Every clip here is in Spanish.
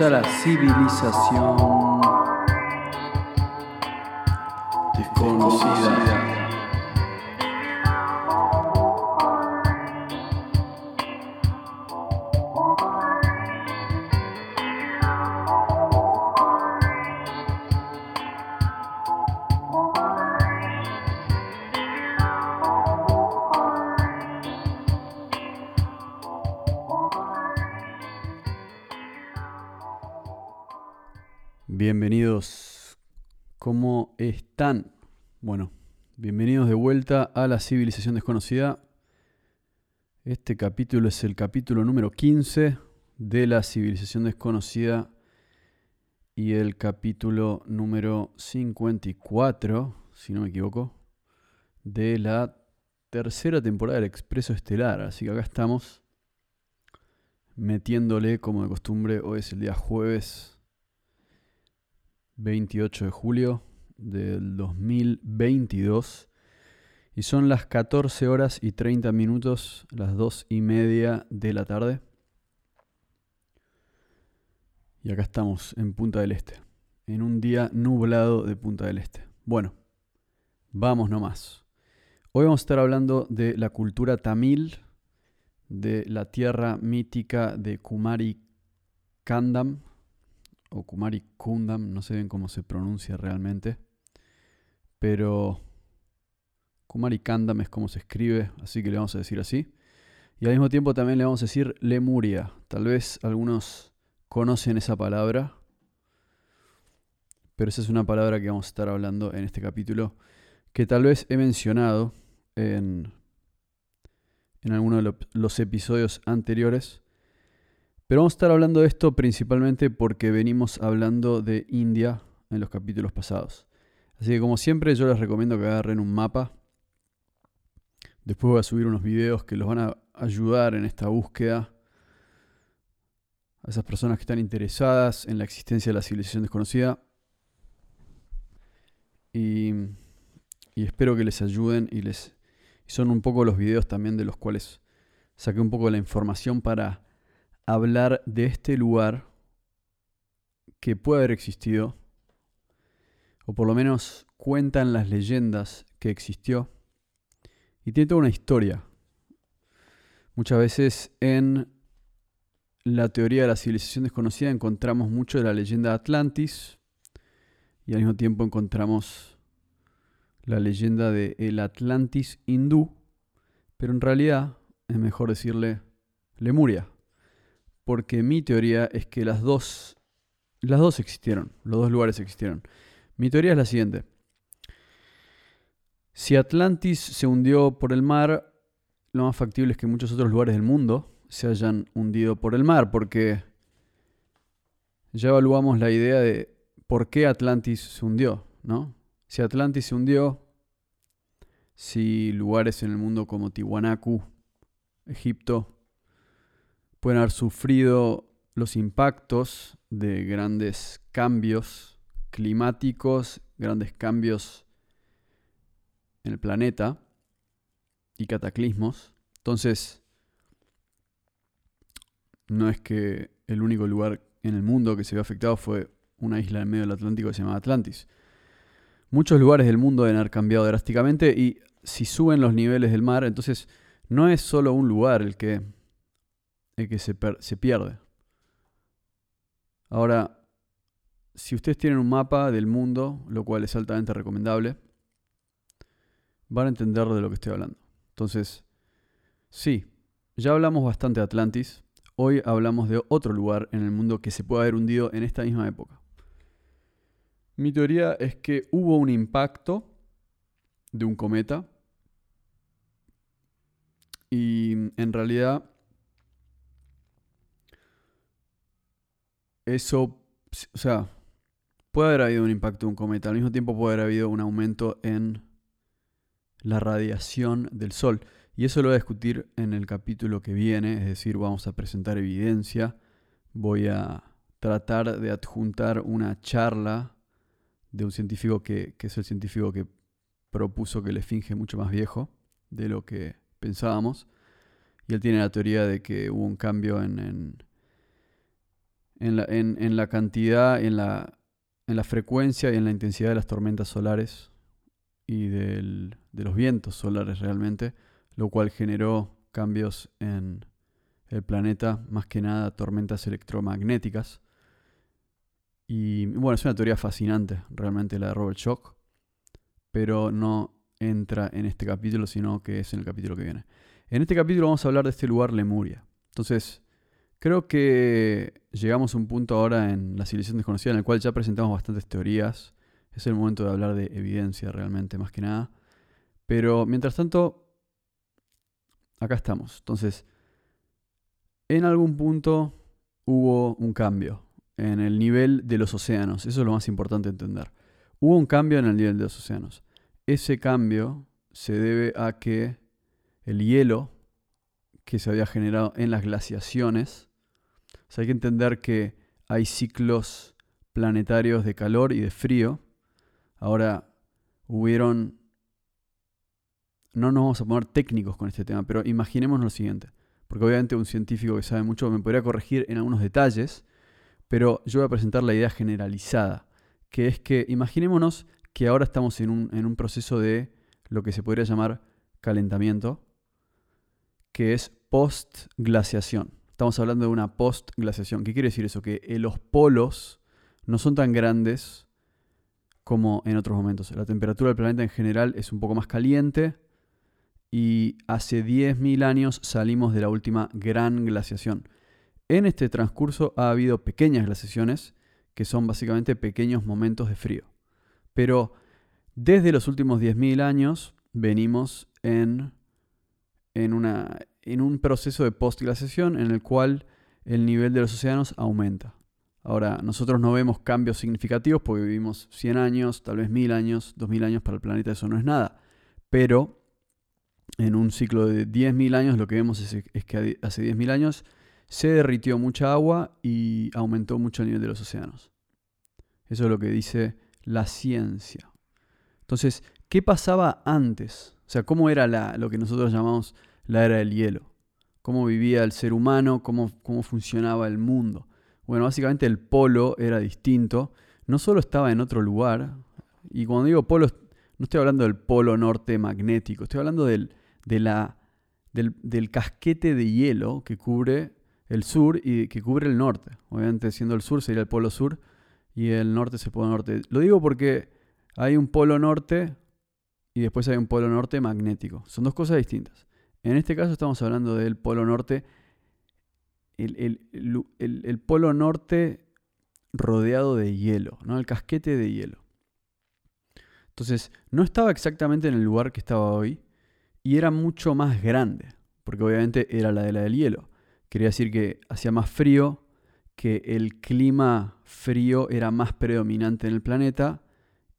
a la civilización a la civilización desconocida. Este capítulo es el capítulo número 15 de la civilización desconocida y el capítulo número 54, si no me equivoco, de la tercera temporada del Expreso Estelar. Así que acá estamos metiéndole como de costumbre. Hoy es el día jueves 28 de julio del 2022 y son las 14 horas y 30 minutos, las 2 y media de la tarde. Y acá estamos en Punta del Este, en un día nublado de Punta del Este. Bueno, vamos nomás. Hoy vamos a estar hablando de la cultura tamil, de la tierra mítica de Kumari Kandam, o Kumari Kundam, no sé bien cómo se pronuncia realmente, pero Kumari Kandam es como se escribe, así que le vamos a decir así. Y al mismo tiempo también le vamos a decir Lemuria. Tal vez algunos conocen esa palabra, pero esa es una palabra que vamos a estar hablando en este capítulo, que tal vez he mencionado en, en alguno de los episodios anteriores pero vamos a estar hablando de esto principalmente porque venimos hablando de India en los capítulos pasados. Así que como siempre yo les recomiendo que agarren un mapa. Después voy a subir unos videos que los van a ayudar en esta búsqueda. A esas personas que están interesadas en la existencia de la civilización desconocida. Y, y espero que les ayuden y les... Y son un poco los videos también de los cuales saqué un poco la información para hablar de este lugar que puede haber existido, o por lo menos cuentan las leyendas que existió, y tiene toda una historia. Muchas veces en la teoría de la civilización desconocida encontramos mucho de la leyenda de Atlantis, y al mismo tiempo encontramos la leyenda de el Atlantis hindú, pero en realidad es mejor decirle Lemuria porque mi teoría es que las dos, las dos existieron, los dos lugares existieron. Mi teoría es la siguiente. Si Atlantis se hundió por el mar, lo más factible es que muchos otros lugares del mundo se hayan hundido por el mar, porque ya evaluamos la idea de por qué Atlantis se hundió, ¿no? Si Atlantis se hundió, si lugares en el mundo como Tiwanaku, Egipto, pueden haber sufrido los impactos de grandes cambios climáticos, grandes cambios en el planeta y cataclismos. Entonces, no es que el único lugar en el mundo que se vio afectado fue una isla en medio del Atlántico que se llama Atlantis. Muchos lugares del mundo haber cambiado drásticamente y si suben los niveles del mar, entonces no es solo un lugar el que es que se, se pierde. Ahora, si ustedes tienen un mapa del mundo, lo cual es altamente recomendable, van a entender de lo que estoy hablando. Entonces, sí, ya hablamos bastante de Atlantis. Hoy hablamos de otro lugar en el mundo que se puede haber hundido en esta misma época. Mi teoría es que hubo un impacto de un cometa y en realidad eso, o sea, puede haber habido un impacto de un cometa, al mismo tiempo puede haber habido un aumento en la radiación del Sol. Y eso lo voy a discutir en el capítulo que viene, es decir, vamos a presentar evidencia, voy a tratar de adjuntar una charla de un científico que, que es el científico que propuso que el Esfinge es mucho más viejo de lo que pensábamos. Y él tiene la teoría de que hubo un cambio en, en, en, la, en la, cantidad, en la, en la frecuencia y en la intensidad de las tormentas solares y del, de los vientos solares realmente, lo cual generó cambios en el planeta, más que nada tormentas electromagnéticas. Y bueno, es una teoría fascinante realmente la de Robert Schoch, pero no entra en este capítulo, sino que es en el capítulo que viene. En este capítulo vamos a hablar de este lugar Lemuria. Entonces, creo que llegamos a un punto ahora en la civilización desconocida en el cual ya presentamos bastantes teorías. Es el momento de hablar de evidencia realmente, más que nada. Pero mientras tanto, acá estamos. Entonces, en algún punto hubo un cambio en el nivel de los océanos. Eso es lo más importante entender. Hubo un cambio en el nivel de los océanos. Ese cambio se debe a que el hielo que se había generado en las glaciaciones, hay que entender que hay ciclos planetarios de calor y de frío. Ahora, hubieron, no nos vamos a poner técnicos con este tema, pero imaginemos lo siguiente, porque obviamente un científico que sabe mucho me podría corregir en algunos detalles, pero yo voy a presentar la idea generalizada, que es que imaginémonos que ahora estamos en un, en un proceso de lo que se podría llamar calentamiento, que es post-glaciación. Estamos hablando de una post-glaciación. ¿Qué quiere decir eso? Que eh, los polos no son tan grandes como en otros momentos. La temperatura del planeta en general es un poco más caliente y hace 10.000 años salimos de la última gran glaciación. En este transcurso ha habido pequeñas glaciaciones que son básicamente pequeños momentos de frío. Pero desde los últimos 10.000 años venimos en en, una, en un proceso de postglaciación en el cual el nivel de los océanos aumenta. Ahora, nosotros no vemos cambios significativos porque vivimos 100 años, tal vez 1000 años, 2000 años para el planeta, eso no es nada. Pero en un ciclo de 10.000 años lo que vemos es, que hace 10.000 años se derritió mucha agua y aumentó mucho el nivel de los océanos. Eso es lo que dice la ciencia. Entonces, ¿qué pasaba antes? O sea, cómo era la, lo que nosotros llamamos la era del hielo. Cómo vivía el ser humano, cómo, cómo funcionaba el mundo. Bueno, básicamente el polo era distinto. No solo estaba en otro lugar, y cuando digo polo, no estoy hablando del polo norte magnético, estoy hablando del, del, casquete de hielo que cubre el sur y que cubre el norte. Obviamente siendo el sur sería el polo sur y el norte es el polo norte. Lo digo porque hay un polo norte y después hay un polo norte magnético. Son dos cosas distintas. En este caso estamos hablando del polo norte, el, polo norte rodeado de hielo, ¿no? el casquete de hielo. Entonces, no estaba exactamente en el lugar que estaba hoy y era mucho más grande, porque obviamente era la de la del hielo. Quería decir que hacía más frío, que el clima frío era más predominante en el planeta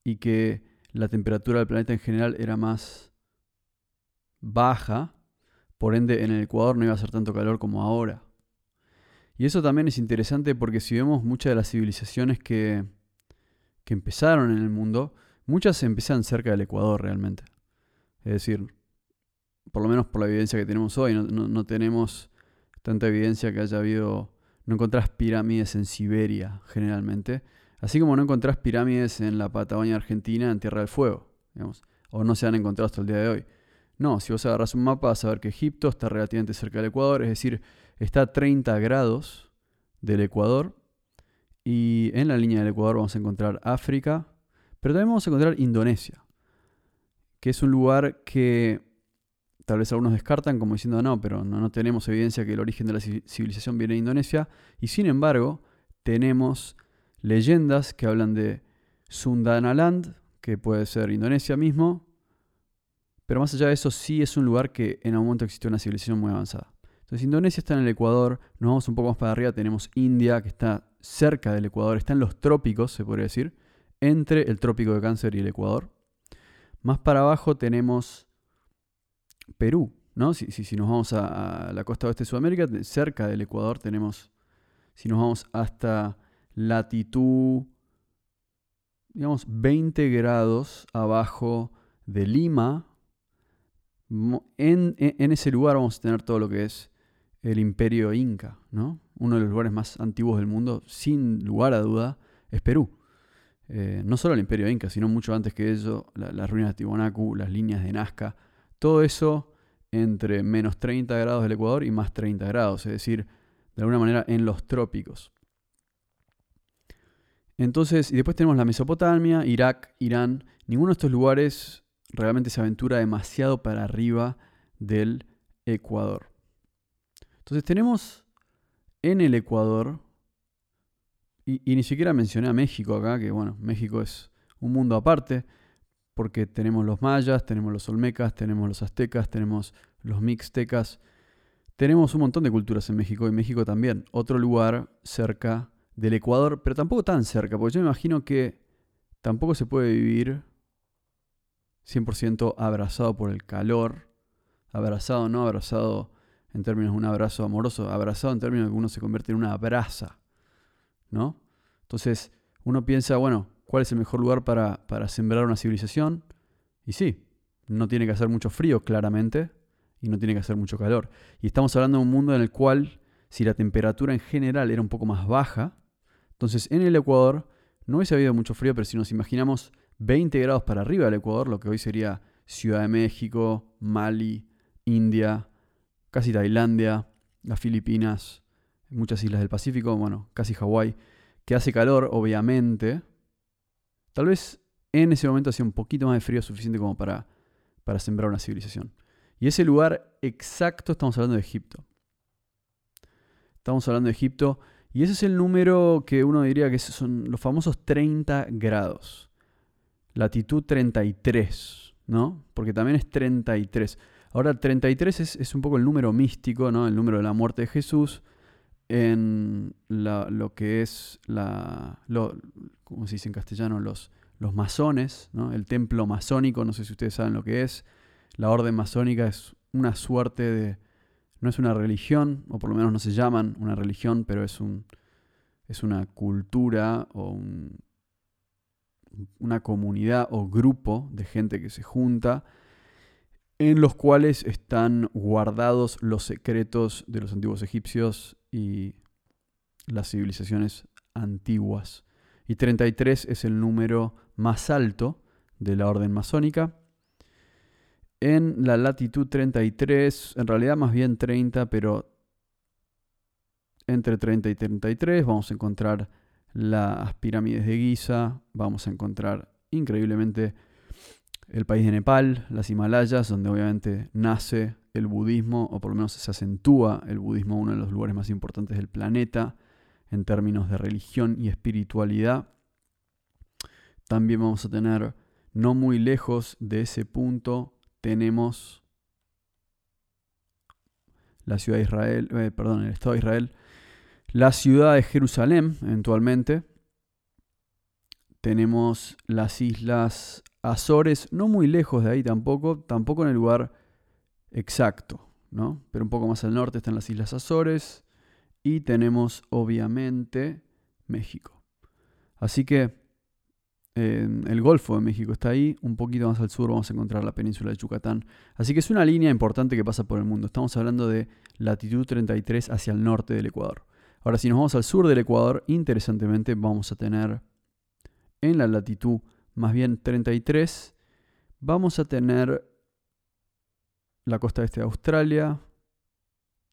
y que la temperatura del planeta en general era más baja, por ende en el Ecuador no iba a ser tanto calor como ahora. Y eso también es interesante porque si vemos muchas de las civilizaciones que, que empezaron en el mundo, muchas empiezan cerca del Ecuador realmente. Es decir, por lo menos por la evidencia que tenemos hoy, no, tenemos tanta evidencia que haya habido, no encontrás pirámides en Siberia generalmente, Así como no encontrás pirámides en la Patagonia Argentina en Tierra del Fuego, digamos, o no se han encontrado hasta el día de hoy. No, si vos agarras un mapa vas a ver que Egipto está relativamente cerca del Ecuador, es decir, está a 30 grados del Ecuador. Y en la línea del Ecuador vamos a encontrar África, pero también vamos a encontrar Indonesia, que es un lugar que tal vez algunos descartan como diciendo no, pero no, tenemos evidencia que el origen de la civilización viene de Indonesia. Y sin embargo, tenemos leyendas que hablan de Sundanaland, que puede ser Indonesia mismo, pero más allá de eso sí es un lugar que en algún momento existió una civilización muy avanzada. Entonces Indonesia está en el Ecuador, nos vamos un poco más para arriba, tenemos India que está cerca del Ecuador, está en los trópicos, se podría decir, entre el trópico de Cáncer y el Ecuador. Más para abajo tenemos Perú, ¿no? Si, si, nos vamos a, a, la costa oeste de Sudamérica, cerca del Ecuador tenemos, si nos vamos hasta latitud, digamos, 20 grados abajo de Lima, en, en, ese lugar vamos a tener todo lo que es el imperio inca, ¿no? Uno de los lugares más antiguos del mundo, sin lugar a duda, es Perú. Eh, no solo el imperio inca, sino mucho antes que eso, las ruinas de Tiwanaku, las líneas de Nazca, todo eso entre menos 30 grados del Ecuador y más 30 grados, es decir, de alguna manera en los trópicos. Entonces, y después tenemos la Mesopotamia, Irak, Irán. Ninguno de estos lugares realmente se aventura demasiado para arriba del Ecuador. Entonces tenemos en el Ecuador, y, ni siquiera mencioné a México acá, que bueno, México es un mundo aparte, porque tenemos los mayas, tenemos los olmecas, tenemos los aztecas, tenemos los mixtecas, tenemos un montón de culturas en México y México también, otro lugar cerca del Ecuador, pero tampoco tan cerca, porque yo me imagino que tampoco se puede vivir 100% abrazado por el calor, abrazado, no abrazado en términos de un abrazo amoroso, abrazado en términos de que uno se convierte en una brasa, ¿no? Entonces uno piensa, bueno, ¿cuál es el mejor lugar para, para sembrar una civilización? Y sí, no tiene que hacer mucho frío, claramente, y no tiene que hacer mucho calor. Y estamos hablando de un mundo en el cual, si la temperatura en general era un poco más baja, entonces, en el Ecuador no hubiese habido mucho frío, pero si nos imaginamos 20 grados para arriba del Ecuador, lo que hoy sería Ciudad de México, Mali, India, casi Tailandia, las Filipinas, muchas islas del Pacífico, bueno, casi Hawái, que hace calor, obviamente. Tal vez en ese momento hacía un poquito más de frío suficiente como para, para sembrar una civilización. Y ese lugar exacto estamos hablando de Egipto. Estamos hablando de Egipto y ese es el número que uno diría que son los famosos 30 grados. Latitud 33, ¿no? Porque también es 33. Ahora, 33 es, es un poco el número místico, ¿no? El número de la muerte de Jesús en lo que es la, lo, ¿cómo se dice en castellano? Los, los masones, ¿no? el templo masónico, no sé si ustedes saben lo que es. La orden masónica es una suerte de, no es una religión, o por lo menos no se llaman una religión, pero es, un, es una cultura o una comunidad o grupo de gente que se junta en los cuales están guardados los secretos de los antiguos egipcios y las civilizaciones antiguas. Y 33 es el número más alto de la orden masónica en la latitud 33, en realidad más bien 30, pero entre 30 y 33 vamos a encontrar las pirámides de Giza, vamos a encontrar increíblemente el país de Nepal, las Himalayas, donde obviamente nace el budismo, o por lo menos se acentúa el budismo, uno de los lugares más importantes del planeta en términos de religión y espiritualidad. También vamos a tener, no muy lejos de ese punto, tenemos la ciudad de Israel, eh, perdón, el Estado de Israel, la ciudad de Jerusalén, eventualmente. Tenemos las islas Azores, no muy lejos de ahí tampoco, tampoco en el lugar exacto, ¿no? Pero un poco más al norte están las islas Azores y tenemos obviamente México. Así que el Golfo de México está ahí, un poquito más al sur vamos a encontrar la península de Yucatán. Así que es una línea importante que pasa por el mundo. Estamos hablando de latitud 33 hacia el norte del Ecuador. Ahora, si nos vamos al sur del Ecuador, interesantemente vamos a tener en la latitud más bien 33, vamos a tener la costa este de Australia,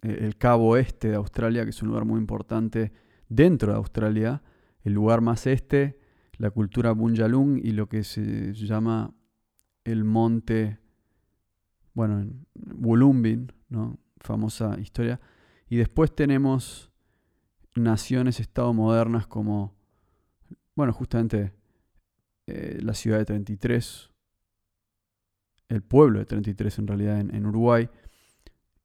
eh, el cabo este de Australia, que es un lugar muy importante dentro de Australia, el lugar más este la cultura Bunjalung y lo que se llama el monte, bueno, en Wulumbin, ¿no? famosa historia. Y después tenemos naciones, estado modernas como, bueno, justamente eh, la ciudad de 33, el pueblo de 33 en realidad en, en Uruguay,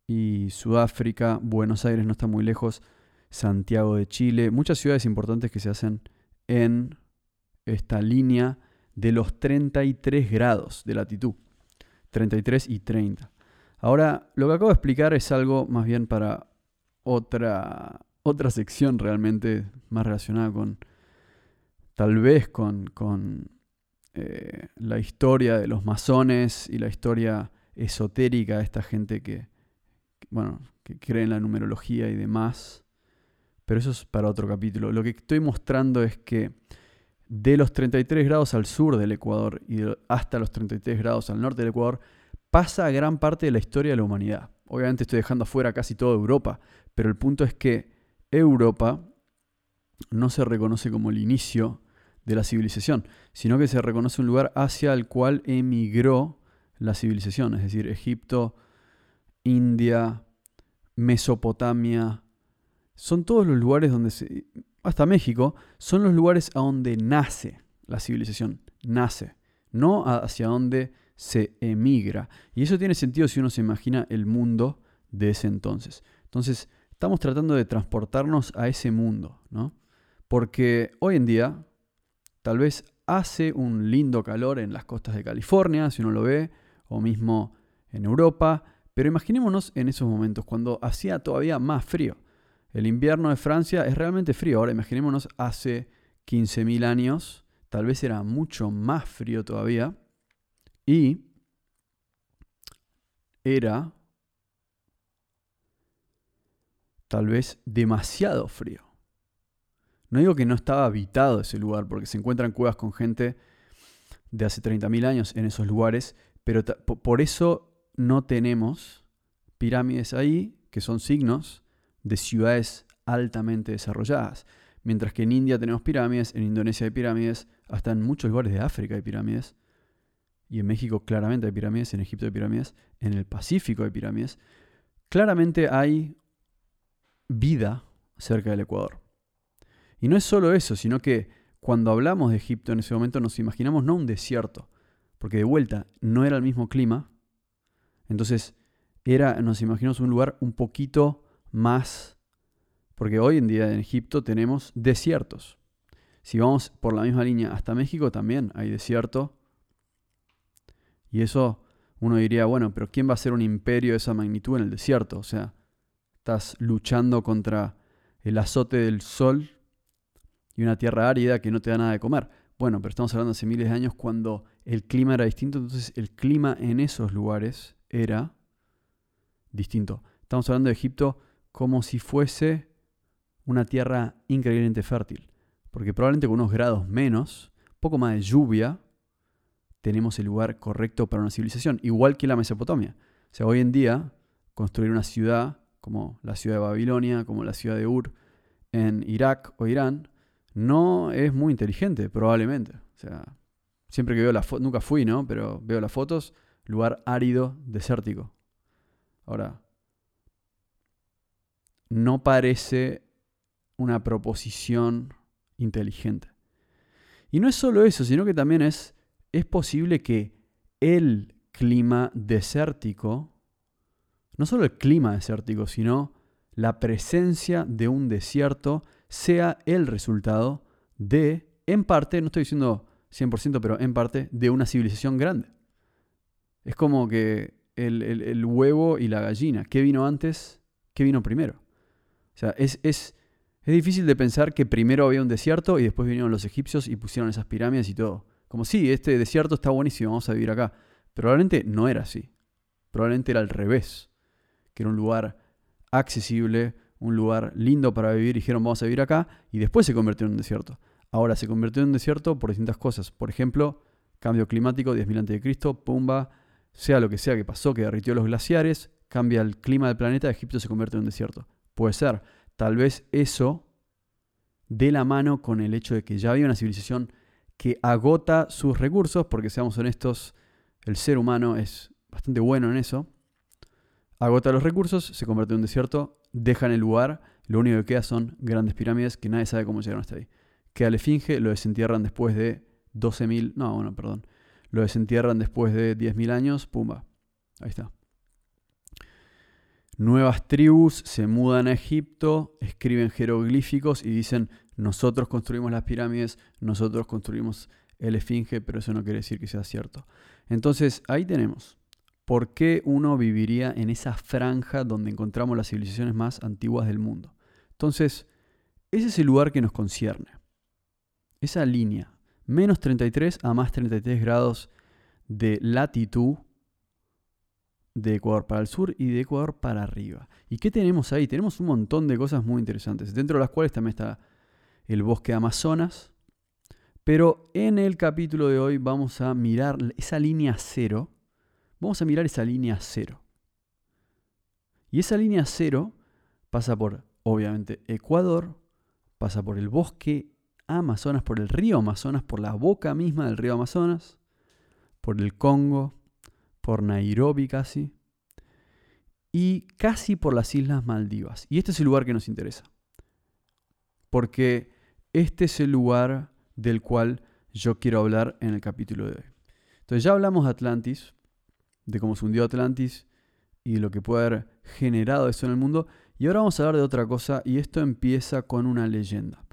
y Sudáfrica, Buenos Aires no está muy lejos, Santiago de Chile, muchas ciudades importantes que se hacen en esta línea de los 33 grados de latitud. 33 y 30. Ahora, lo que acabo de explicar es algo más bien para otra, otra sección realmente más relacionada con, tal vez con, con eh, la historia de los masones y la historia esotérica de esta gente que, bueno, que cree en la numerología y demás. Pero eso es para otro capítulo. Lo que estoy mostrando es que de los 33 grados al sur del Ecuador y hasta los 33 grados al norte del Ecuador, pasa gran parte de la historia de la humanidad. Obviamente estoy dejando afuera casi toda Europa, pero el punto es que Europa no se reconoce como el inicio de la civilización, sino que se reconoce un lugar hacia el cual emigró la civilización, es decir, Egipto, India, Mesopotamia, son todos los lugares donde se, hasta México, son los lugares a donde nace la civilización, nace, no hacia donde se emigra. Y eso tiene sentido si uno se imagina el mundo de ese entonces. Entonces, estamos tratando de transportarnos a ese mundo, ¿no? Porque hoy en día, tal vez hace un lindo calor en las costas de California, si uno lo ve, o mismo en Europa, pero imaginémonos en esos momentos, cuando hacía todavía más frío. El invierno de Francia es realmente frío. Ahora imaginémonos hace 15.000 años, tal vez era mucho más frío todavía. Y era tal vez demasiado frío. No digo que no estaba habitado ese lugar, porque se encuentran cuevas con gente de hace 30.000 años en esos lugares, pero por eso no tenemos pirámides ahí, que son signos de ciudades altamente desarrolladas. Mientras que en India tenemos pirámides, en Indonesia hay pirámides, hasta en muchos lugares de África hay pirámides. Y en México claramente hay pirámides, en Egipto hay pirámides, en el Pacífico hay pirámides. Claramente hay vida cerca del Ecuador. Y no es solo eso, sino que cuando hablamos de Egipto en ese momento nos imaginamos no un desierto, porque de vuelta no era el mismo clima. Entonces era, nos imaginamos un lugar un poquito más, porque hoy en día en Egipto tenemos desiertos. Si vamos por la misma línea hasta México también hay desierto. Y eso uno diría, bueno, pero ¿quién va a ser un imperio de esa magnitud en el desierto? O sea, estás luchando contra el azote del sol y una tierra árida que no te da nada de comer. Bueno, pero estamos hablando hace miles de años cuando el clima era distinto, entonces el clima en esos lugares era distinto. Estamos hablando de Egipto como si fuese una tierra increíblemente fértil, porque probablemente con unos grados menos, poco más de lluvia, tenemos el lugar correcto para una civilización, igual que la Mesopotamia. O sea, hoy en día, construir una ciudad como la ciudad de Babilonia, como la ciudad de Ur, en Irak o Irán, no es muy inteligente, probablemente. O sea, siempre que veo las fotos, nunca fui, ¿no? Pero veo las fotos, lugar árido, desértico. Ahora, no parece una proposición inteligente. Y no es solo eso, sino que también es, es posible que el clima desértico, no solo el clima desértico, sino la presencia de un desierto sea el resultado de, en parte, no estoy diciendo 100%, pero en parte, de una civilización grande. Es como que el, el huevo y la gallina, ¿qué vino antes? ¿Qué vino primero? O sea, es, es, es difícil de pensar que primero había un desierto y después vinieron los egipcios y pusieron esas pirámides y todo. Como sí, este desierto está buenísimo, vamos a vivir acá. Probablemente no era así. Probablemente era al revés. Que era un lugar accesible, un lugar lindo para vivir, dijeron vamos a vivir acá, y después se convirtió en un desierto. Ahora se convirtió en un desierto por distintas cosas. Por ejemplo, cambio climático, 10.000 a.C., pumba, sea lo que sea que pasó, que derritió los glaciares, cambia el clima del planeta, Egipto se convierte en un desierto. Puede ser. Tal vez eso de la mano con el hecho de que ya había una civilización que agota sus recursos, porque seamos honestos, el ser humano es bastante bueno en eso. Agota los recursos, se convierte en un desierto, dejan el lugar, lo único que queda son grandes pirámides que nadie sabe cómo llegaron hasta ahí. Queda la esfinge, lo desentierran después de 12.000, no, bueno, perdón, lo desentierran después de 10.000 años, pumba, ahí está. Nuevas tribus se mudan a Egipto, escriben jeroglíficos y dicen, nosotros construimos las pirámides, nosotros construimos el esfinge, pero eso no quiere decir que sea cierto. Entonces, ahí tenemos. ¿Por qué uno viviría en esa franja donde encontramos las civilizaciones más antiguas del mundo? Entonces, ese es el lugar que nos concierne. Esa línea. menos 33 a más 33 grados de latitud de Ecuador para el sur y de Ecuador para arriba. ¿Y qué tenemos ahí? Tenemos un montón de cosas muy interesantes, dentro de las cuales también está el bosque Amazonas. Pero en el capítulo de hoy vamos a mirar esa línea cero. Vamos a mirar esa línea cero. Y esa línea cero pasa por, obviamente, Ecuador, pasa por el bosque Amazonas, por el río Amazonas, por la boca misma del río Amazonas, por el Congo, por Nairobi casi, y casi por las Islas Maldivas. Y este es el lugar que nos interesa. Porque este es el lugar del cual yo quiero hablar en el capítulo de hoy. Entonces ya hablamos de Atlantis, de cómo se hundió Atlantis y lo que puede haber generado eso en el mundo. Y ahora vamos a hablar de otra cosa y esto empieza con una leyenda.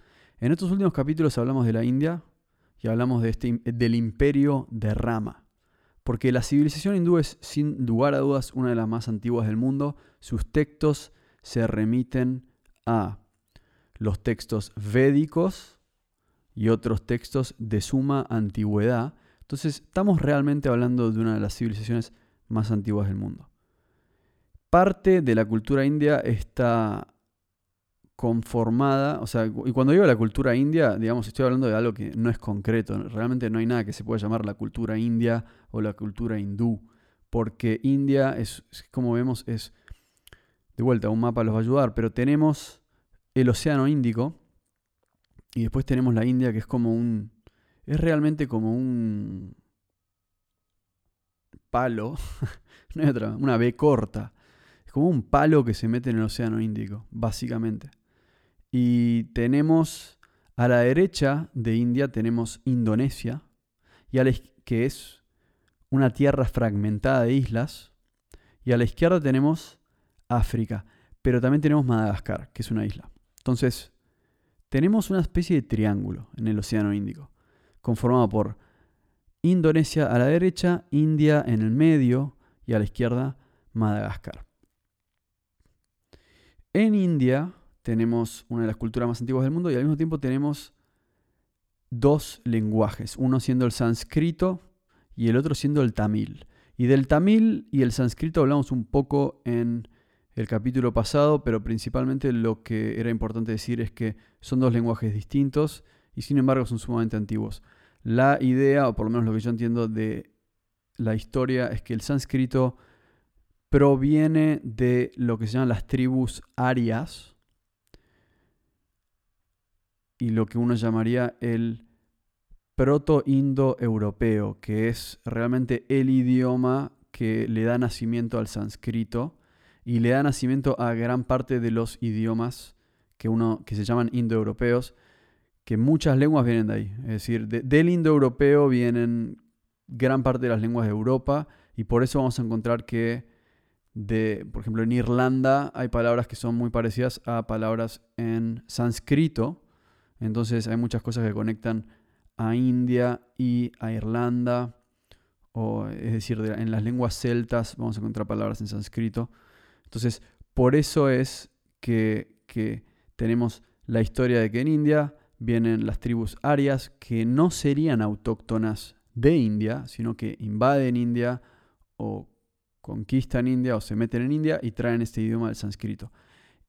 En estos últimos capítulos hablamos de la India y hablamos de este, del imperio de Rama. Porque la civilización hindú es sin lugar a dudas una de las más antiguas del mundo. Sus textos se remiten a los textos védicos y otros textos de suma antigüedad. Entonces estamos realmente hablando de una de las civilizaciones más antiguas del mundo. Parte de la cultura india está conformada, o sea, y cuando digo la cultura india, digamos, estoy hablando de algo que no es concreto, realmente no hay nada que se pueda llamar la cultura india o la cultura hindú, porque India es, como vemos, es, de vuelta, un mapa los va a ayudar, pero tenemos el Océano Índico y después tenemos la India que es como un, es realmente como un palo, no hay otra, una B corta, es como un palo que se mete en el Océano Índico, básicamente. Y tenemos a la derecha de India tenemos Indonesia, y a la, que es una tierra fragmentada de islas, y a la izquierda tenemos África, pero también tenemos Madagascar, que es una isla. Entonces, tenemos una especie de triángulo en el Océano Índico, conformado por Indonesia a la derecha, India en el medio y a la izquierda Madagascar. En India tenemos una de las culturas más antiguas del mundo y al mismo tiempo tenemos dos lenguajes, uno siendo el sánscrito y el otro siendo el tamil. Y del tamil y el sánscrito hablamos un poco en el capítulo pasado, pero principalmente lo que era importante decir es que son dos lenguajes distintos y sin embargo son sumamente antiguos. La idea, o por lo menos lo que yo entiendo de la historia, es que el sánscrito proviene de lo que se llaman las tribus arias, y lo que uno llamaría el proto-indo-europeo, que es realmente el idioma que le da nacimiento al sánscrito y le da nacimiento a gran parte de los idiomas que, uno, que se llaman indoeuropeos, que muchas lenguas vienen de ahí. Es decir, del indoeuropeo vienen gran parte de las lenguas de Europa y por eso vamos a encontrar que, de, por ejemplo, en Irlanda hay palabras que son muy parecidas a palabras en sánscrito, entonces hay muchas cosas que conectan a India y a Irlanda, o, es decir, en las lenguas celtas vamos a encontrar palabras en sánscrito. Entonces, por eso es que, que tenemos la historia de que en India vienen las tribus arias que no serían autóctonas de India, sino que invaden India o conquistan India o se meten en India y traen este idioma del sánscrito.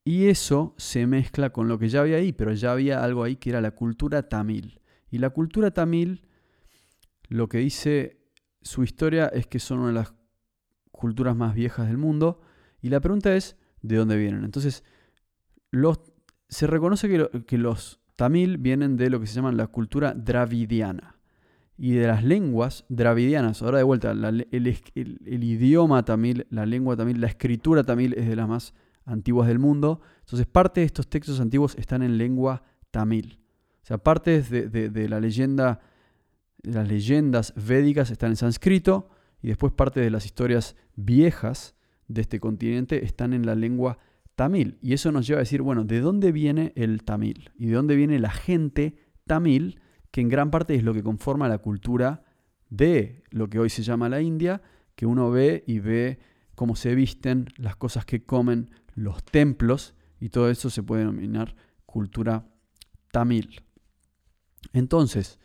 Y eso se mezcla con lo que ya había ahí, pero ya había algo ahí que era la cultura tamil. Y la cultura tamil, lo que dice su historia es que son una de las culturas más viejas del mundo. Y la pregunta es, ¿de dónde vienen? Entonces, los, se reconoce que, los tamil vienen de lo que se llama la cultura dravidiana. Y de las lenguas dravidianas, ahora de vuelta, el, el idioma tamil, la lengua tamil, la escritura tamil es de las más antiguas del mundo. Entonces, parte de estos textos antiguos están en lengua tamil. O sea, partes de, la leyenda, las leyendas védicas están en sánscrito y después parte de las historias viejas de este continente están en la lengua tamil. Y eso nos lleva a decir, bueno, ¿de dónde viene el tamil? ¿Y de dónde viene la gente tamil? Que en gran parte es lo que conforma la cultura de lo que hoy se llama la India, que uno ve y ve cómo se visten, las cosas que comen, los templos, y todo eso se puede denominar cultura tamil. Entonces,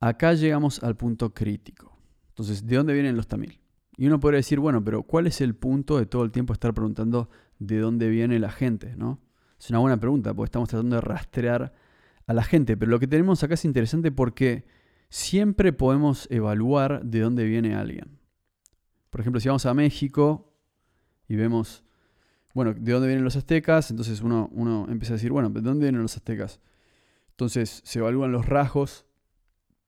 acá llegamos al punto crítico. Entonces, ¿de dónde vienen los tamil? Y uno podría decir, bueno, pero ¿cuál es el punto de todo el tiempo estar preguntando de dónde viene la gente? ¿no? Es una buena pregunta, porque estamos tratando de rastrear a la gente. Pero lo que tenemos acá es interesante porque siempre podemos evaluar de dónde viene alguien. Por ejemplo, si vamos a México y vemos, bueno, de dónde vienen los aztecas, entonces uno, uno empieza a decir, bueno, ¿de dónde vienen los aztecas? Entonces se evalúan los rasgos,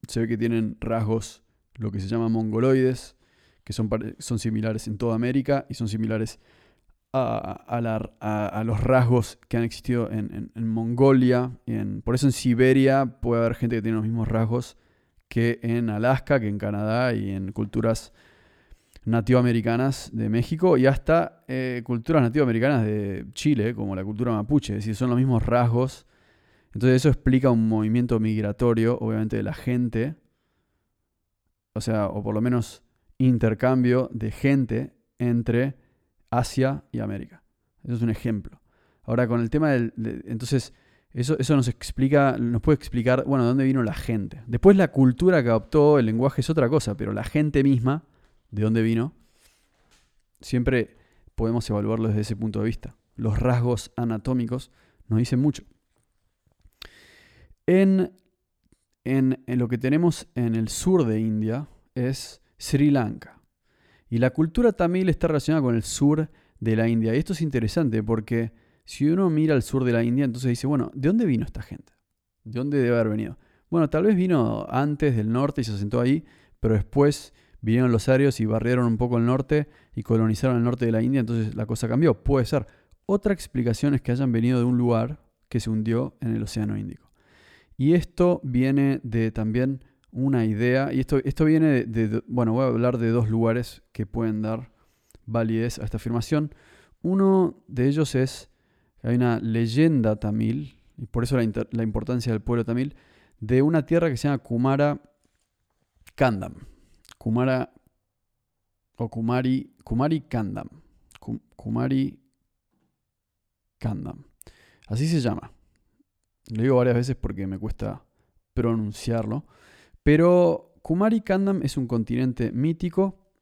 se ve que tienen rasgos, lo que se llama mongoloides, que son, son similares en toda América y son similares a, los rasgos que han existido en, Mongolia. En, por eso en Siberia puede haber gente que tiene los mismos rasgos que en Alaska, que en Canadá y en culturas nativoamericanas de México y hasta eh, culturas nativoamericanas de Chile, como la cultura mapuche, es decir, son los mismos rasgos. Entonces eso explica un movimiento migratorio, obviamente, de la gente, o sea, o por lo menos intercambio de gente entre Asia y América. Eso es un ejemplo. Ahora, con el tema del... entonces, eso, eso nos explica, nos puede explicar, bueno, de dónde vino la gente. Después la cultura que adoptó, el lenguaje es otra cosa, pero la gente misma, de dónde vino, siempre podemos evaluarlo desde ese punto de vista. Los rasgos anatómicos nos dicen mucho. En, en lo que tenemos en el sur de India es Sri Lanka. Y la cultura tamil está relacionada con el sur de la India. Y esto es interesante porque si uno mira al sur de la India, entonces dice, bueno, ¿de dónde vino esta gente? ¿De dónde debe haber venido? Bueno, tal vez vino antes del norte y se asentó ahí, pero después vinieron los arios y barrieron un poco el norte y colonizaron el norte de la India, entonces la cosa cambió. Puede ser. Otra explicación es que hayan venido de un lugar que se hundió en el Océano Índico. Y esto viene de también una idea, y esto, esto viene de, bueno, voy a hablar de dos lugares que pueden dar validez a esta afirmación. Uno de ellos es, hay una leyenda tamil, y por eso la, la importancia del pueblo tamil, de una tierra que se llama Kumara Kandam. Kumara o Kumari, Kumari Kandam. Kumari Kandam. Así se llama. Lo digo varias veces porque me cuesta pronunciarlo. Pero Kumari Kandam es un continente mítico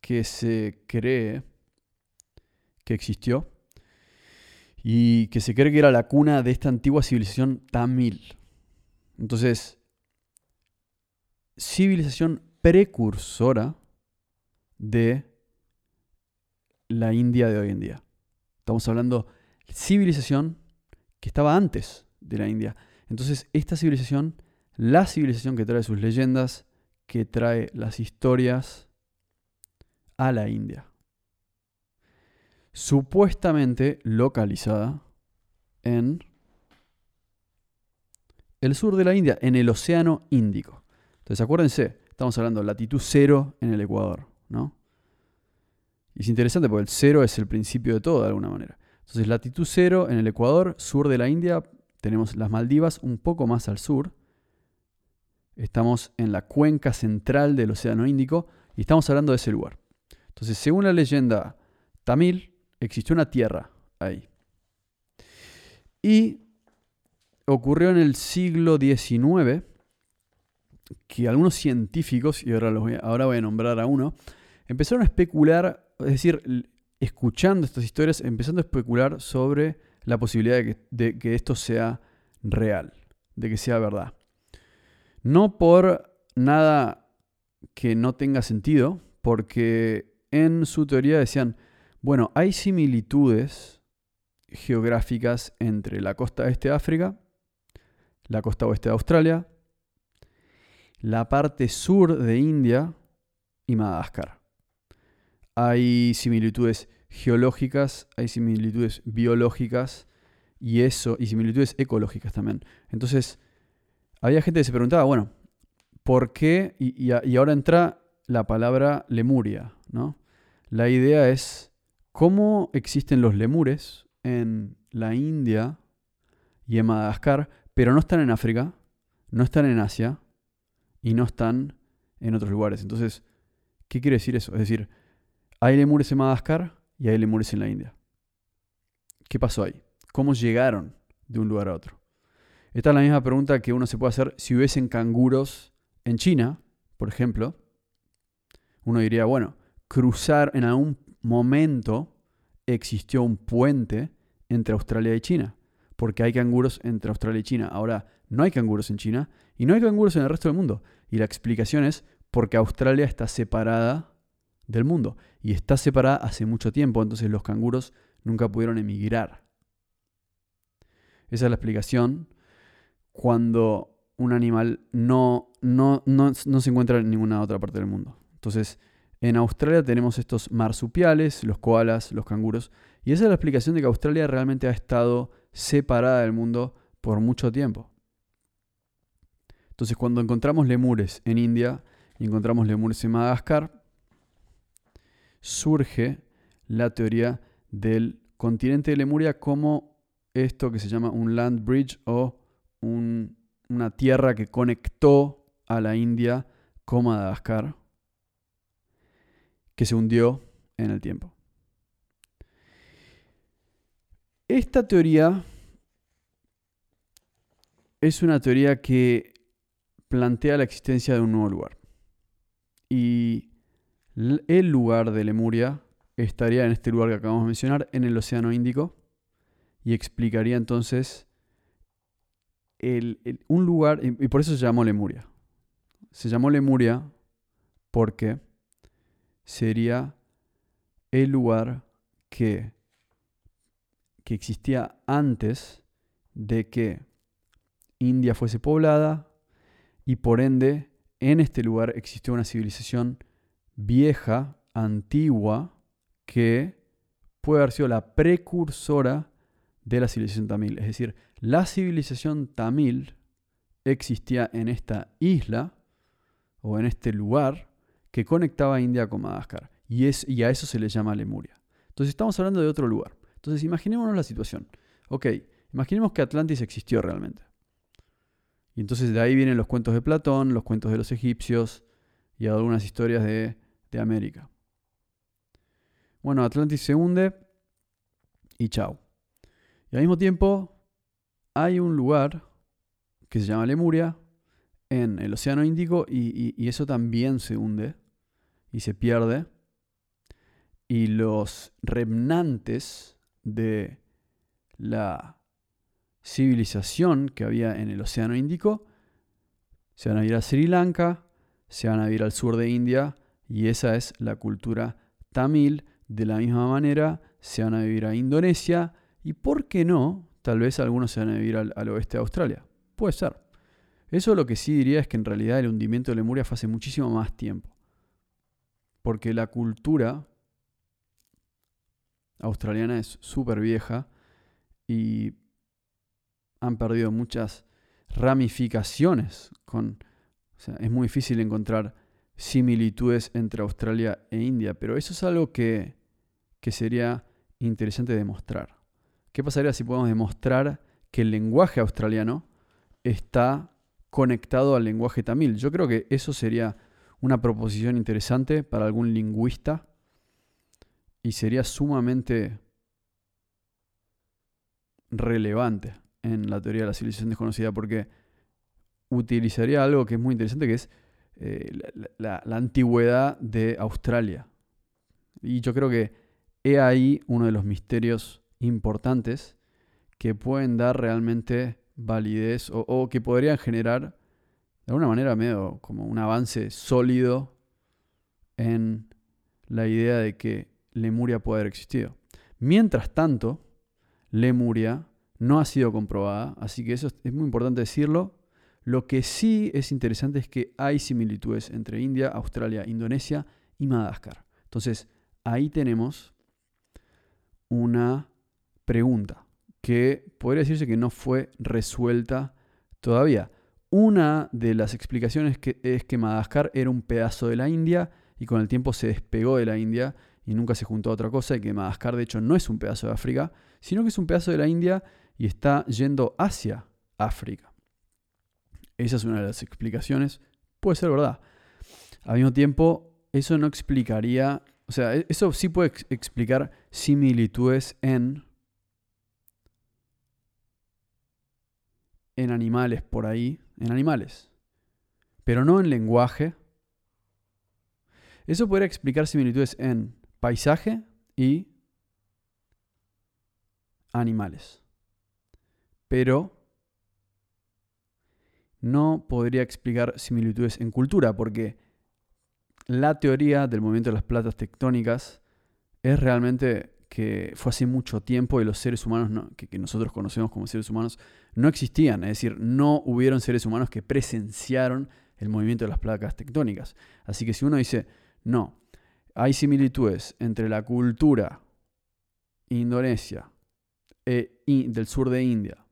que se cree que existió y que se cree que era la cuna de esta antigua civilización tamil. Entonces, civilización precursora de la India de hoy en día. Estamos hablando civilización que estaba antes de la India. Entonces, esta civilización la civilización que trae sus leyendas, que trae las historias a la India. Supuestamente localizada en el sur de la India, en el Océano Índico. Entonces acuérdense, estamos hablando de latitud cero en el Ecuador, ¿no? Y es interesante porque el cero es el principio de todo de alguna manera. Entonces latitud cero en el Ecuador, sur de la India, tenemos las Maldivas un poco más al sur, Estamos en la cuenca central del Océano Índico y estamos hablando de ese lugar. Entonces, según la leyenda tamil, existió una tierra ahí. Y ocurrió en el siglo XIX que algunos científicos, y ahora, voy a, ahora voy a nombrar a uno, empezaron a especular, es decir, escuchando estas historias, empezando a especular sobre la posibilidad de que esto sea real, de que sea verdad. No por nada que no tenga sentido, porque en su teoría decían, bueno, hay similitudes geográficas entre la costa este de África, la costa oeste de Australia, la parte sur de India y Madagascar. Hay similitudes geológicas, hay similitudes biológicas y eso, y similitudes ecológicas también. Entonces, había gente que se preguntaba, bueno, ¿por qué? Y, ahora entra la palabra Lemuria, ¿no? La idea es cómo existen los lemures en la India y en Madagascar, pero no están en África, no están en Asia y no están en otros lugares. Entonces, ¿qué quiere decir eso? Es decir, hay lemures en Madagascar y hay lemures en la India. ¿Qué pasó ahí? ¿Cómo llegaron de un lugar a otro? Esta es la misma pregunta que uno se puede hacer si hubiesen canguros En China, por ejemplo, uno diría, bueno, cruzar en algún momento existió un puente entre Australia y China, porque hay canguros entre Australia y China. Ahora, no hay canguros en China y no hay canguros en el resto del mundo. Y la explicación es porque Australia está separada del mundo y está separada hace mucho tiempo, entonces los canguros nunca pudieron emigrar. Esa es la explicación cuando un animal no, no, no, no se encuentra en ninguna otra parte del mundo. Entonces, en Australia tenemos estos marsupiales, los koalas, los canguros, y esa es la explicación de que Australia realmente ha estado separada del mundo por mucho tiempo. Entonces, cuando encontramos lemures en India y encontramos lemures en Madagascar, surge la teoría del continente de Lemuria como esto que se llama un land bridge o una tierra que conectó a la India con Madagascar, que se hundió en el tiempo. Esta teoría es una teoría que plantea la existencia de un nuevo lugar. Y el lugar de Lemuria estaría en este lugar que acabamos de mencionar, en el Océano Índico, y explicaría entonces un lugar, y por eso se llamó Lemuria. Se llamó Lemuria porque sería el lugar que, que existía antes de que India fuese poblada y por ende en este lugar existió una civilización vieja, antigua, que puede haber sido la precursora de la civilización tamil. Es decir, la civilización tamil existía en esta isla o en este lugar que conectaba India con Madagascar. Y, es, y a eso se le llama Lemuria. Entonces estamos hablando de otro lugar. Entonces imaginémonos la situación. Ok, imaginemos que Atlantis existió realmente. Y entonces de ahí vienen los cuentos de Platón, los cuentos de los egipcios y algunas historias de, de América. Bueno, Atlantis se hunde y chao. Y al mismo tiempo hay un lugar que se llama Lemuria en el Océano Índico y, eso también se hunde y se pierde. Y los remnantes de la civilización que había en el Océano Índico se van a ir a Sri Lanka, se van a ir al sur de India y esa es la cultura tamil. De la misma manera se van a vivir a Indonesia y por qué no, tal vez algunos se van a vivir al, oeste de Australia. Puede ser. Eso lo que sí diría es que en realidad el hundimiento de Lemuria fue hace muchísimo más tiempo. Porque la cultura australiana es súper vieja y han perdido muchas ramificaciones. Con, es muy difícil encontrar similitudes entre Australia e India, pero eso es algo que, que sería interesante demostrar. ¿Qué pasaría si podemos demostrar que el lenguaje australiano está conectado al lenguaje tamil? Yo creo que eso sería una proposición interesante para algún lingüista y sería sumamente relevante en la teoría de la civilización desconocida porque utilizaría algo que es muy interesante que es eh, la, la antigüedad de Australia. Y yo creo que he ahí uno de los misterios importantes que pueden dar realmente validez o, que podrían generar de alguna manera medio como un avance sólido en la idea de que Lemuria puede haber existido. Mientras tanto, Lemuria no ha sido comprobada, así que eso es muy importante decirlo. Lo que sí es interesante es que hay similitudes entre India, Australia, Indonesia y Madagascar. Entonces, ahí tenemos una pregunta que podría decirse que no fue resuelta todavía. Una de las explicaciones es que Madagascar era un pedazo de la India y con el tiempo se despegó de la India y nunca se juntó a otra cosa y que Madagascar de hecho no es un pedazo de África, sino que es un pedazo de la India y está yendo hacia África. Esa es una de las explicaciones. Puede ser verdad. Al mismo tiempo, eso no explicaría, o sea, e-, eso sí puede explicar similitudes en en animales por ahí, en animales. pero no en lenguaje. Eso podría explicar similitudes en paisaje y animales. Pero no podría explicar similitudes en cultura, porque la teoría del movimiento de las platas tectónicas es realmente que fue hace mucho tiempo y los seres humanos que, nosotros conocemos como seres humanos no existían, es decir, no hubieron seres humanos que presenciaron el movimiento de las placas tectónicas. Así que si uno dice, no, hay similitudes entre la cultura indonesia e, del sur de India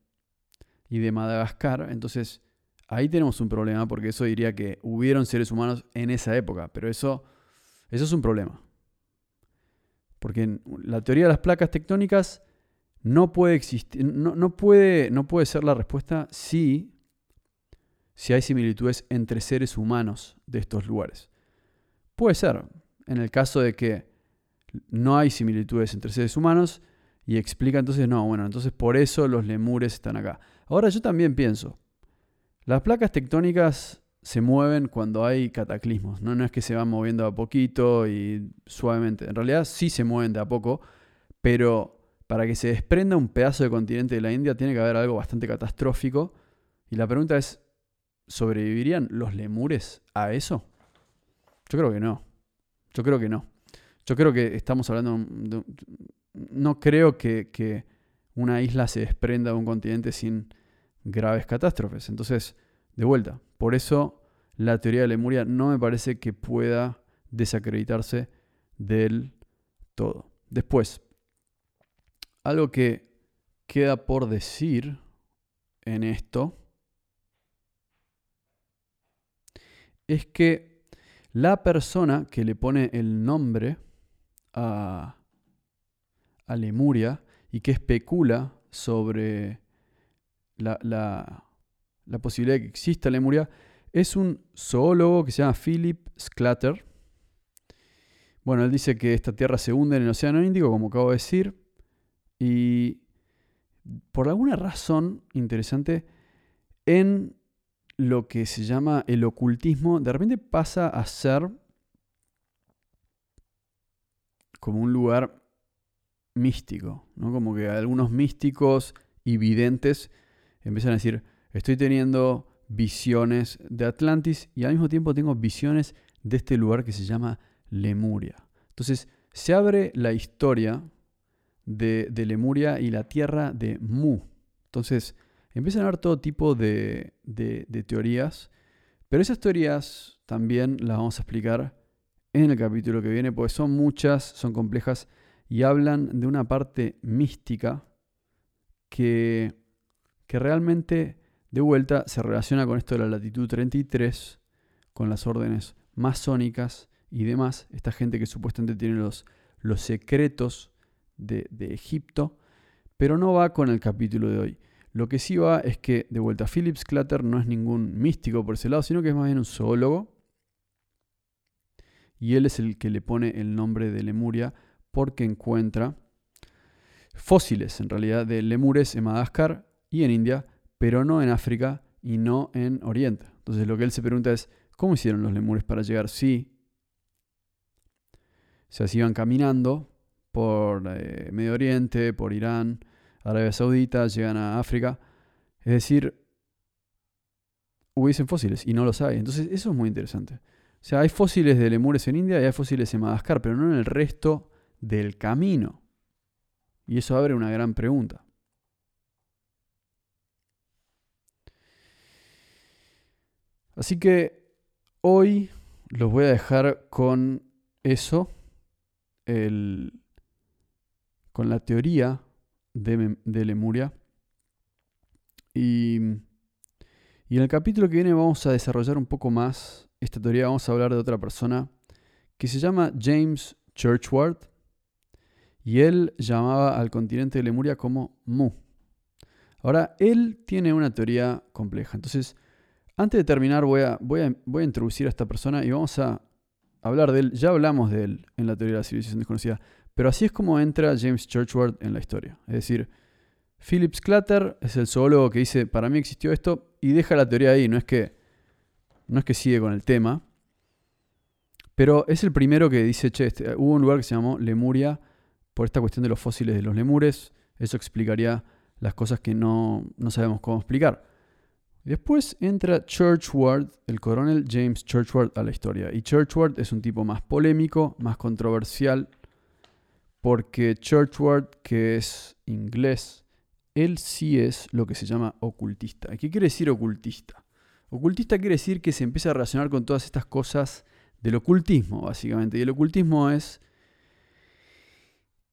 y de Madagascar, entonces ahí tenemos un problema porque eso diría que hubieron seres humanos en esa época, pero eso, eso es un problema. Porque la teoría de las placas tectónicas no puede existir, no, puede, no puede ser la respuesta si, si hay similitudes entre seres humanos de estos lugares. Puede ser, en el caso de que no hay similitudes entre seres humanos, y explica entonces, no, bueno, entonces por eso los lemures están acá. Ahora yo también pienso, las placas tectónicas se mueven cuando hay cataclismos, ¿no? no es que se van moviendo a poquito y suavemente. En realidad sí se mueven de a poco, pero para que se desprenda un pedazo de continente de la India tiene que haber algo bastante catastrófico. Y la pregunta es, ¿sobrevivirían los lemures a eso? Yo creo que no. Yo creo que no. Yo creo que estamos hablando de... No creo que, que una isla se desprenda de un continente sin graves catástrofes. Entonces, de vuelta, por eso la teoría de Lemuria no me parece que pueda desacreditarse del todo. Después, algo que queda por decir en esto es que la persona que le pone el nombre a, a Lemuria y que especula sobre la, la posibilidad de que exista Lemuria, es un zoólogo que se llama Philip Sclatter. Bueno, él dice que esta tierra se hunde en el Océano Índico, como acabo de decir, y por alguna razón interesante, en lo que se llama el ocultismo, de repente pasa a ser como un lugar místico, ¿no? Como que algunos místicos y videntes empiezan a decir, Estoy teniendo visiones de Atlantis y al mismo tiempo tengo visiones de este lugar que se llama Lemuria. Entonces se abre la historia de, Lemuria y la tierra de Mu. Entonces empiezan a haber todo tipo de, de teorías, pero esas teorías también las vamos a explicar en el capítulo que viene, porque son muchas, son complejas y hablan de una parte mística que, que realmente de vuelta se relaciona con esto de la latitud 33, con las órdenes masónicas y demás. Esta gente que supuestamente tiene los, los secretos de, Egipto, pero no va con el capítulo de hoy. Lo que sí va es que, de vuelta, Phillips Clutter no es ningún místico por ese lado, sino que es más bien un zoólogo. Y él es el que le pone el nombre de Lemuria porque encuentra fósiles, en realidad, de lemures en Madagascar y en India, pero no en África y no en Oriente. Entonces lo que él se pregunta es, ¿cómo hicieron los lemures para llegar? Sí. Se iban caminando por eh, Medio Oriente, por Irán, Arabia Saudita, llegan a África. Es decir, hubiesen fósiles y no los hay. Entonces eso es muy interesante. O sea, hay fósiles de lemures en India y hay fósiles en Madagascar, pero no en el resto del camino. Y eso abre una gran pregunta. Así que hoy los voy a dejar con eso, con la teoría de, Lemuria. Y, y en el capítulo que viene vamos a desarrollar un poco más esta teoría. Vamos a hablar de otra persona que se llama James Churchward. Y él llamaba al continente de Lemuria como Mu. Ahora, él tiene una teoría compleja. Entonces, antes de terminar, voy a, voy, a, voy a introducir a esta persona y vamos a hablar de él. Ya hablamos de él en la teoría de la civilización desconocida, pero así es como entra James Churchward en la historia. Es decir, Phillips Clutter es el zoólogo que dice, para mí existió esto, y deja la teoría ahí. No es que no es que sigue con el tema, pero es el primero que dice, che, este, hubo un lugar que se llamó Lemuria por esta cuestión de los fósiles de los lemures, eso explicaría las cosas que no, no sabemos cómo explicar. Después entra Churchward, el coronel James Churchward a la historia. Y Churchward es un tipo más polémico, más controversial, porque Churchward, que es inglés, él sí es lo que se llama ocultista. ¿Qué quiere decir ocultista? Ocultista quiere decir que se empieza a relacionar con todas estas cosas del ocultismo, básicamente. Y el ocultismo es.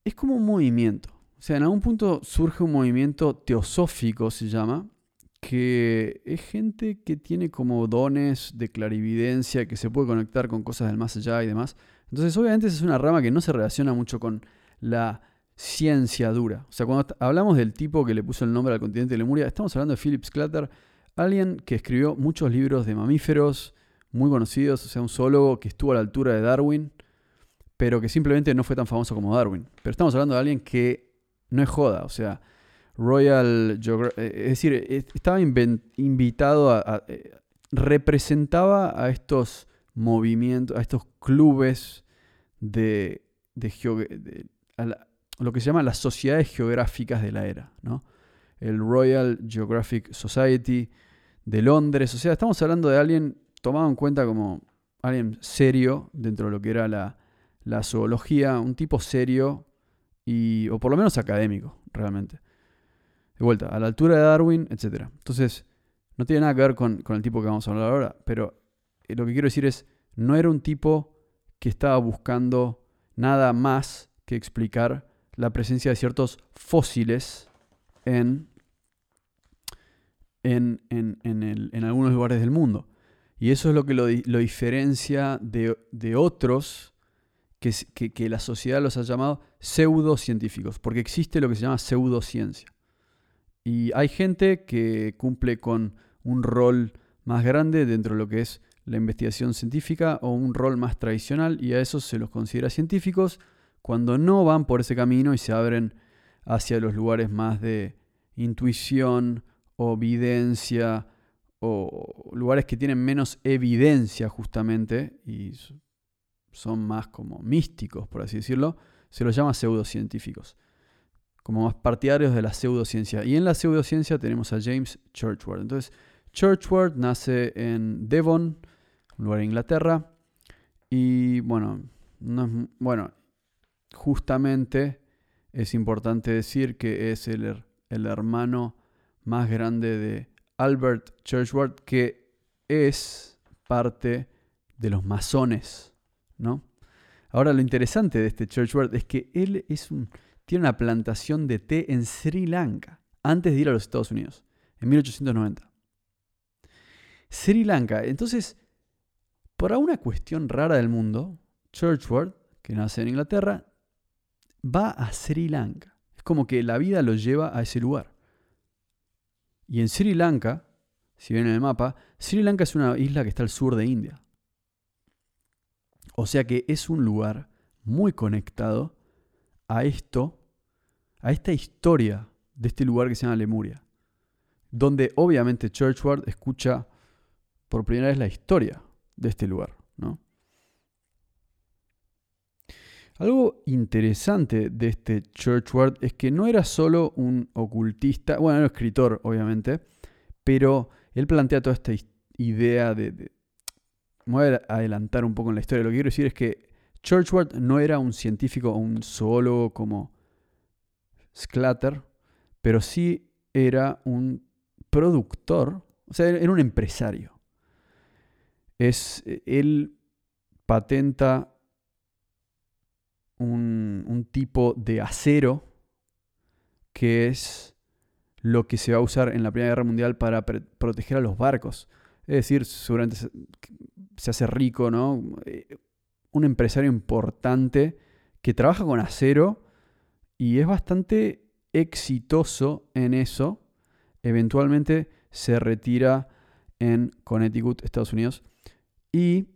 es como un movimiento. O sea, en algún punto surge un movimiento teosófico, se llama, que es gente que tiene como dones de clarividencia, que se puede conectar con cosas del más allá y demás. Entonces, obviamente, esa es una rama que no se relaciona mucho con la ciencia dura. O sea, cuando hablamos del tipo que le puso el nombre al continente de Lemuria, estamos hablando de Philip Sclatter, alguien que escribió muchos libros de mamíferos muy conocidos, o sea, un zoólogo que estuvo a la altura de Darwin, pero que simplemente no fue tan famoso como Darwin. Pero estamos hablando de alguien que no es joda, o sea, Royal Geographic, eh, es decir, eh, estaba invitado a, eh, representaba a estos movimientos, a estos clubes de, de, lo que se llama las sociedades geográficas de la era, ¿no? El Royal Geographic Society de Londres, o sea, estamos hablando de alguien tomado en cuenta como alguien serio dentro de lo que era la, la zoología, un tipo serio y, o por lo menos académico, realmente. De vuelta, a la altura de Darwin, etc. Entonces, no tiene nada que ver con, el tipo que vamos a hablar ahora, pero eh, lo que quiero decir es, no era un tipo que estaba buscando nada más que explicar la presencia de ciertos fósiles en, en, en, en algunos lugares del mundo. Y eso es lo que lo, lo diferencia de, de otros que, que, que, la sociedad los ha llamado pseudocientíficos, porque existe lo que se llama pseudociencia. Y hay gente que cumple con un rol más grande dentro de lo que es la investigación científica o un rol más tradicional y a esos se los considera científicos cuando no van por ese camino y se abren hacia los lugares más de intuición o evidencia o lugares que tienen menos evidencia justamente y son más como místicos, por así decirlo, se los llama pseudocientíficos como más partidarios de la pseudociencia. Y en la pseudociencia tenemos a James Churchward. Entonces, Churchward nace en Devon, un lugar de Inglaterra, y bueno, no bueno, justamente es importante decir que es el, el hermano más grande de Albert Churchward, que es parte de los masones, ¿no? Ahora lo interesante de este Churchward es que él es un tiene una plantación de té en Sri Lanka, antes de ir a los Estados Unidos, en 1890. Sri Lanka, entonces, por una cuestión rara del mundo, Churchward, que nace en Inglaterra, va a Sri Lanka. Es como que la vida lo lleva a ese lugar. Y en Sri Lanka, si ven en el mapa, Sri Lanka es una isla que está al sur de India. O sea que es un lugar muy conectado a esto, a esta historia de este lugar que se llama Lemuria, donde obviamente Churchward escucha por primera vez la historia de este lugar. ¿no? Algo interesante de este Churchward es que no era solo un ocultista, bueno, era un escritor, obviamente, pero él plantea toda esta idea de, de, voy a adelantar un poco en la historia. Lo que quiero decir es que Churchward no era un científico o un zoólogo como Sclatter, pero sí era un productor, o sea, era un empresario. Es, él patenta un, tipo de acero que es lo que se va a usar en la Primera Guerra Mundial para proteger a los barcos. Es decir, seguramente se, se hace rico, ¿no? Un empresario importante que trabaja con acero y es bastante exitoso en eso. Eventualmente se retira en Connecticut, Estados Unidos. Y,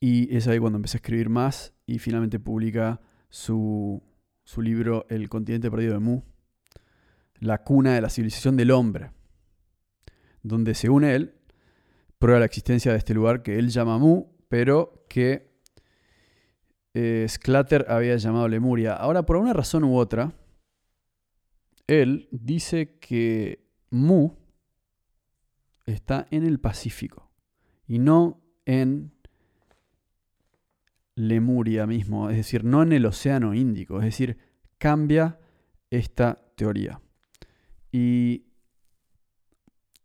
es ahí cuando empieza a escribir más y finalmente publica su, su libro El continente perdido de Mu, la cuna de la civilización del hombre, donde según él prueba la existencia de este lugar que él llama Mu, pero que eh, Sclatter había llamado Lemuria. Ahora, por una razón u otra, él dice que Mu está en el Pacífico y no en Lemuria mismo, es decir, no en el Océano Índico, es decir, cambia esta teoría. Y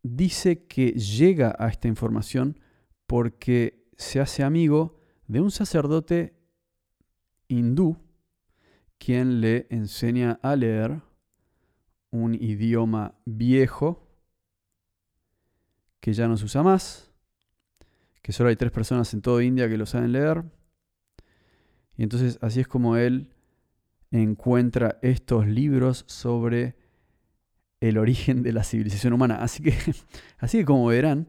dice que llega a esta información porque se hace amigo de un sacerdote hindú quien le enseña a leer un idioma viejo que ya no se usa más, que solo hay tres personas en toda India que lo saben leer. Y entonces así es como él encuentra estos libros sobre el origen de la civilización humana. Así que, así que como verán,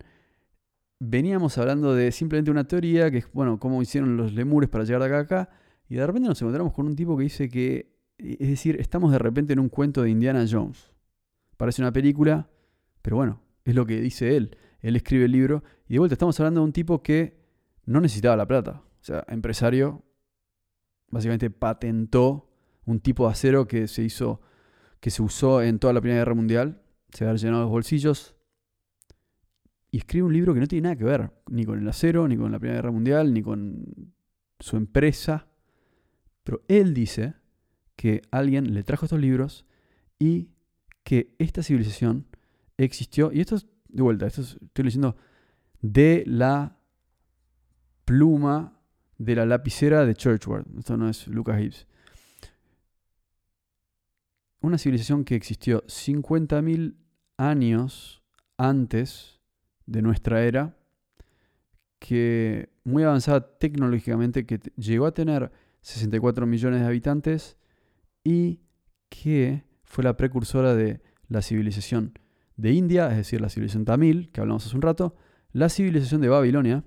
veníamos hablando de simplemente una teoría, que es, bueno, cómo hicieron los lemures para llegar de acá a acá, y de repente nos encontramos con un tipo que dice que, es decir, estamos de repente en un cuento de Indiana Jones. Parece una película, pero bueno, es lo que dice él. Él escribe el libro, y de vuelta estamos hablando de un tipo que no necesitaba la plata. O sea, empresario, básicamente patentó un tipo de acero que se hizo que se usó en toda la Primera Guerra Mundial, se ha llenado los bolsillos, y escribe un libro que no tiene nada que ver ni con el acero, ni con la Primera Guerra Mundial, ni con su empresa. Pero él dice que alguien le trajo estos libros y que esta civilización existió, y esto es de vuelta, esto estoy leyendo de la pluma de la lapicera de Churchward, esto no es Lucas Hibbs una civilización que existió 50.000 años antes de nuestra era, que muy avanzada tecnológicamente, que llegó a tener 64 millones de habitantes y que fue la precursora de la civilización de India, es decir, la civilización tamil, que hablamos hace un rato, la civilización de Babilonia,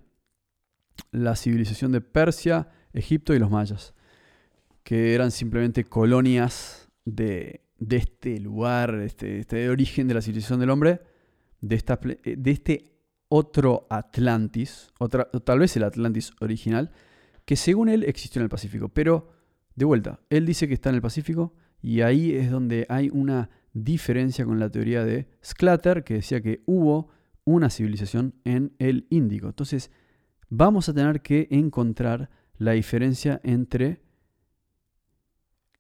la civilización de Persia, Egipto y los mayas, que eran simplemente colonias de de este lugar, este, este origen de la civilización del hombre, de, esta, eh, de este otro Atlantis, otra, tal vez el Atlantis original, que según él existió en el Pacífico. Pero, de vuelta, él dice que está en el Pacífico y ahí es donde hay una diferencia con la teoría de Sclatter, que decía que hubo una civilización en el Índico. Entonces, vamos a tener que encontrar la diferencia entre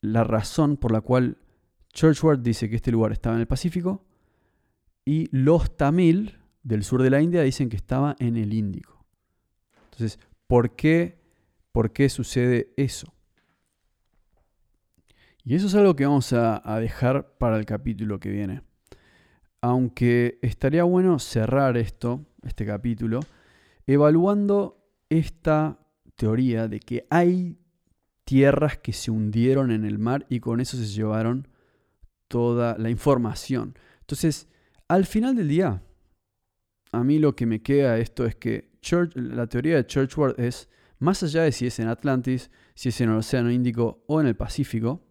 la razón por la cual Churchward dice que este lugar estaba en el Pacífico y los tamil del sur de la India dicen que estaba en el Índico. Entonces, ¿por qué, ¿por qué sucede eso? Y eso es algo que vamos a, a dejar para el capítulo que viene. Aunque estaría bueno cerrar esto, este capítulo, evaluando esta teoría de que hay tierras que se hundieron en el mar y con eso se llevaron toda la información. Entonces, al final del día, a mí lo que me queda esto es que la teoría de Churchward es, más allá de si es en Atlantis, si es en el Océano Índico o en el Pacífico,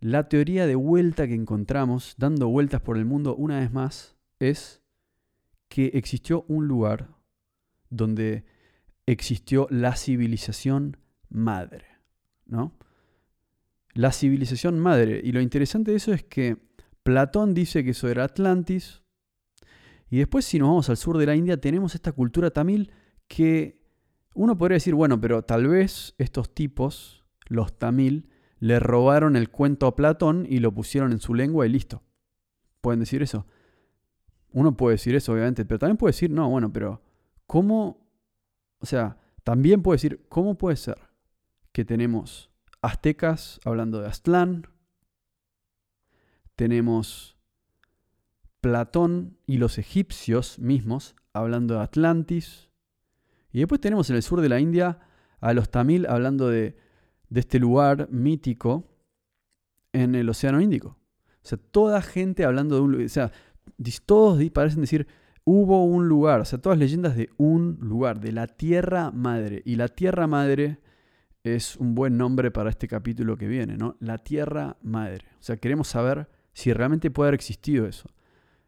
la teoría de vuelta que encontramos, dando vueltas por el mundo una vez más, es que existió un lugar donde existió la civilización madre, ¿no? la civilización madre. Y lo interesante de eso es que Platón dice que eso era Atlantis. Y después si nos vamos al sur de la India tenemos esta cultura tamil que uno podría decir, bueno, pero tal vez estos tipos, los tamil, le robaron el cuento a Platón y lo pusieron en su lengua y listo. ¿Pueden decir eso? Uno puede decir eso, obviamente, pero también puede decir, no, bueno, pero ¿cómo? O sea, también puede decir, ¿cómo puede ser que tenemos aztecas hablando de Aztlán. Tenemos Platón y los egipcios mismos hablando de Atlantis. Y después tenemos en el sur de la India a los tamil hablando de, de este lugar mítico en el Océano Índico. O sea, toda gente hablando de un lugar. O sea, todos parecen decir, hubo un lugar. O sea, todas leyendas de un lugar, de la Tierra Madre. Y la Tierra Madre es un buen nombre para este capítulo que viene, ¿no? La Tierra Madre. O sea, queremos saber si realmente puede haber existido eso.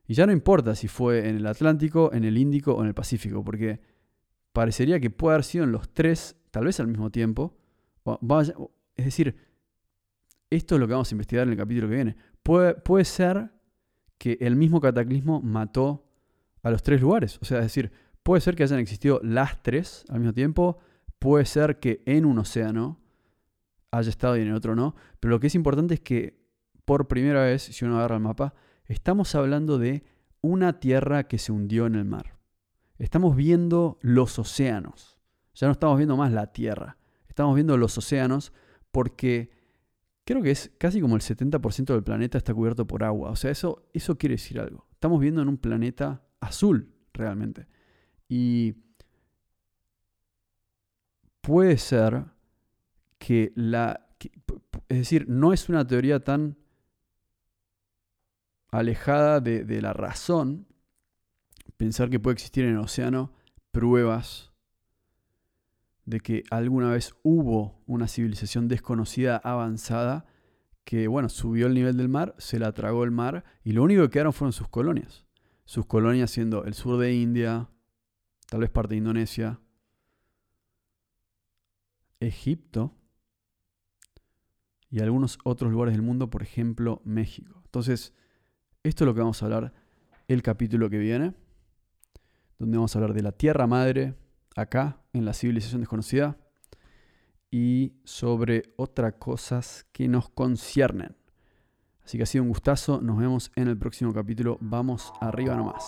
Y ya no importa si fue en el Atlántico, en el Índico o en el Pacífico, porque parecería que puede haber sido en los tres, tal vez al mismo tiempo. Es decir, esto es lo que vamos a investigar en el capítulo que viene. Puede, puede ser que el mismo cataclismo mató a los tres lugares. O sea, es decir, puede ser que hayan existido las tres al mismo tiempo. Puede ser que en un océano haya estado y en el otro no. Pero lo que es importante es que por primera vez, si uno agarra el mapa, estamos hablando de una tierra que se hundió en el mar. Estamos viendo los océanos. Ya no estamos viendo más la tierra. Estamos viendo los océanos porque creo que es casi como el 70% del planeta está cubierto por agua. O sea, eso, eso quiere decir algo. Estamos viendo en un planeta azul realmente. Y puede ser que la... es decir, no es una teoría tan alejada de, la razón, pensar que puede existir en el océano pruebas de que alguna vez hubo una civilización desconocida avanzada que, bueno, subió el nivel del mar, se la tragó el mar y lo único que quedaron fueron sus colonias. Sus colonias siendo el sur de India, tal vez parte de Indonesia, Egipto y algunos otros lugares del mundo, por ejemplo, México. Entonces, esto es lo que vamos a hablar el capítulo que viene, donde vamos a hablar de la Tierra Madre, acá, en la civilización desconocida, y sobre otras cosas que nos conciernen. Así que ha sido un gustazo, nos vemos en el próximo capítulo, vamos arriba nomás.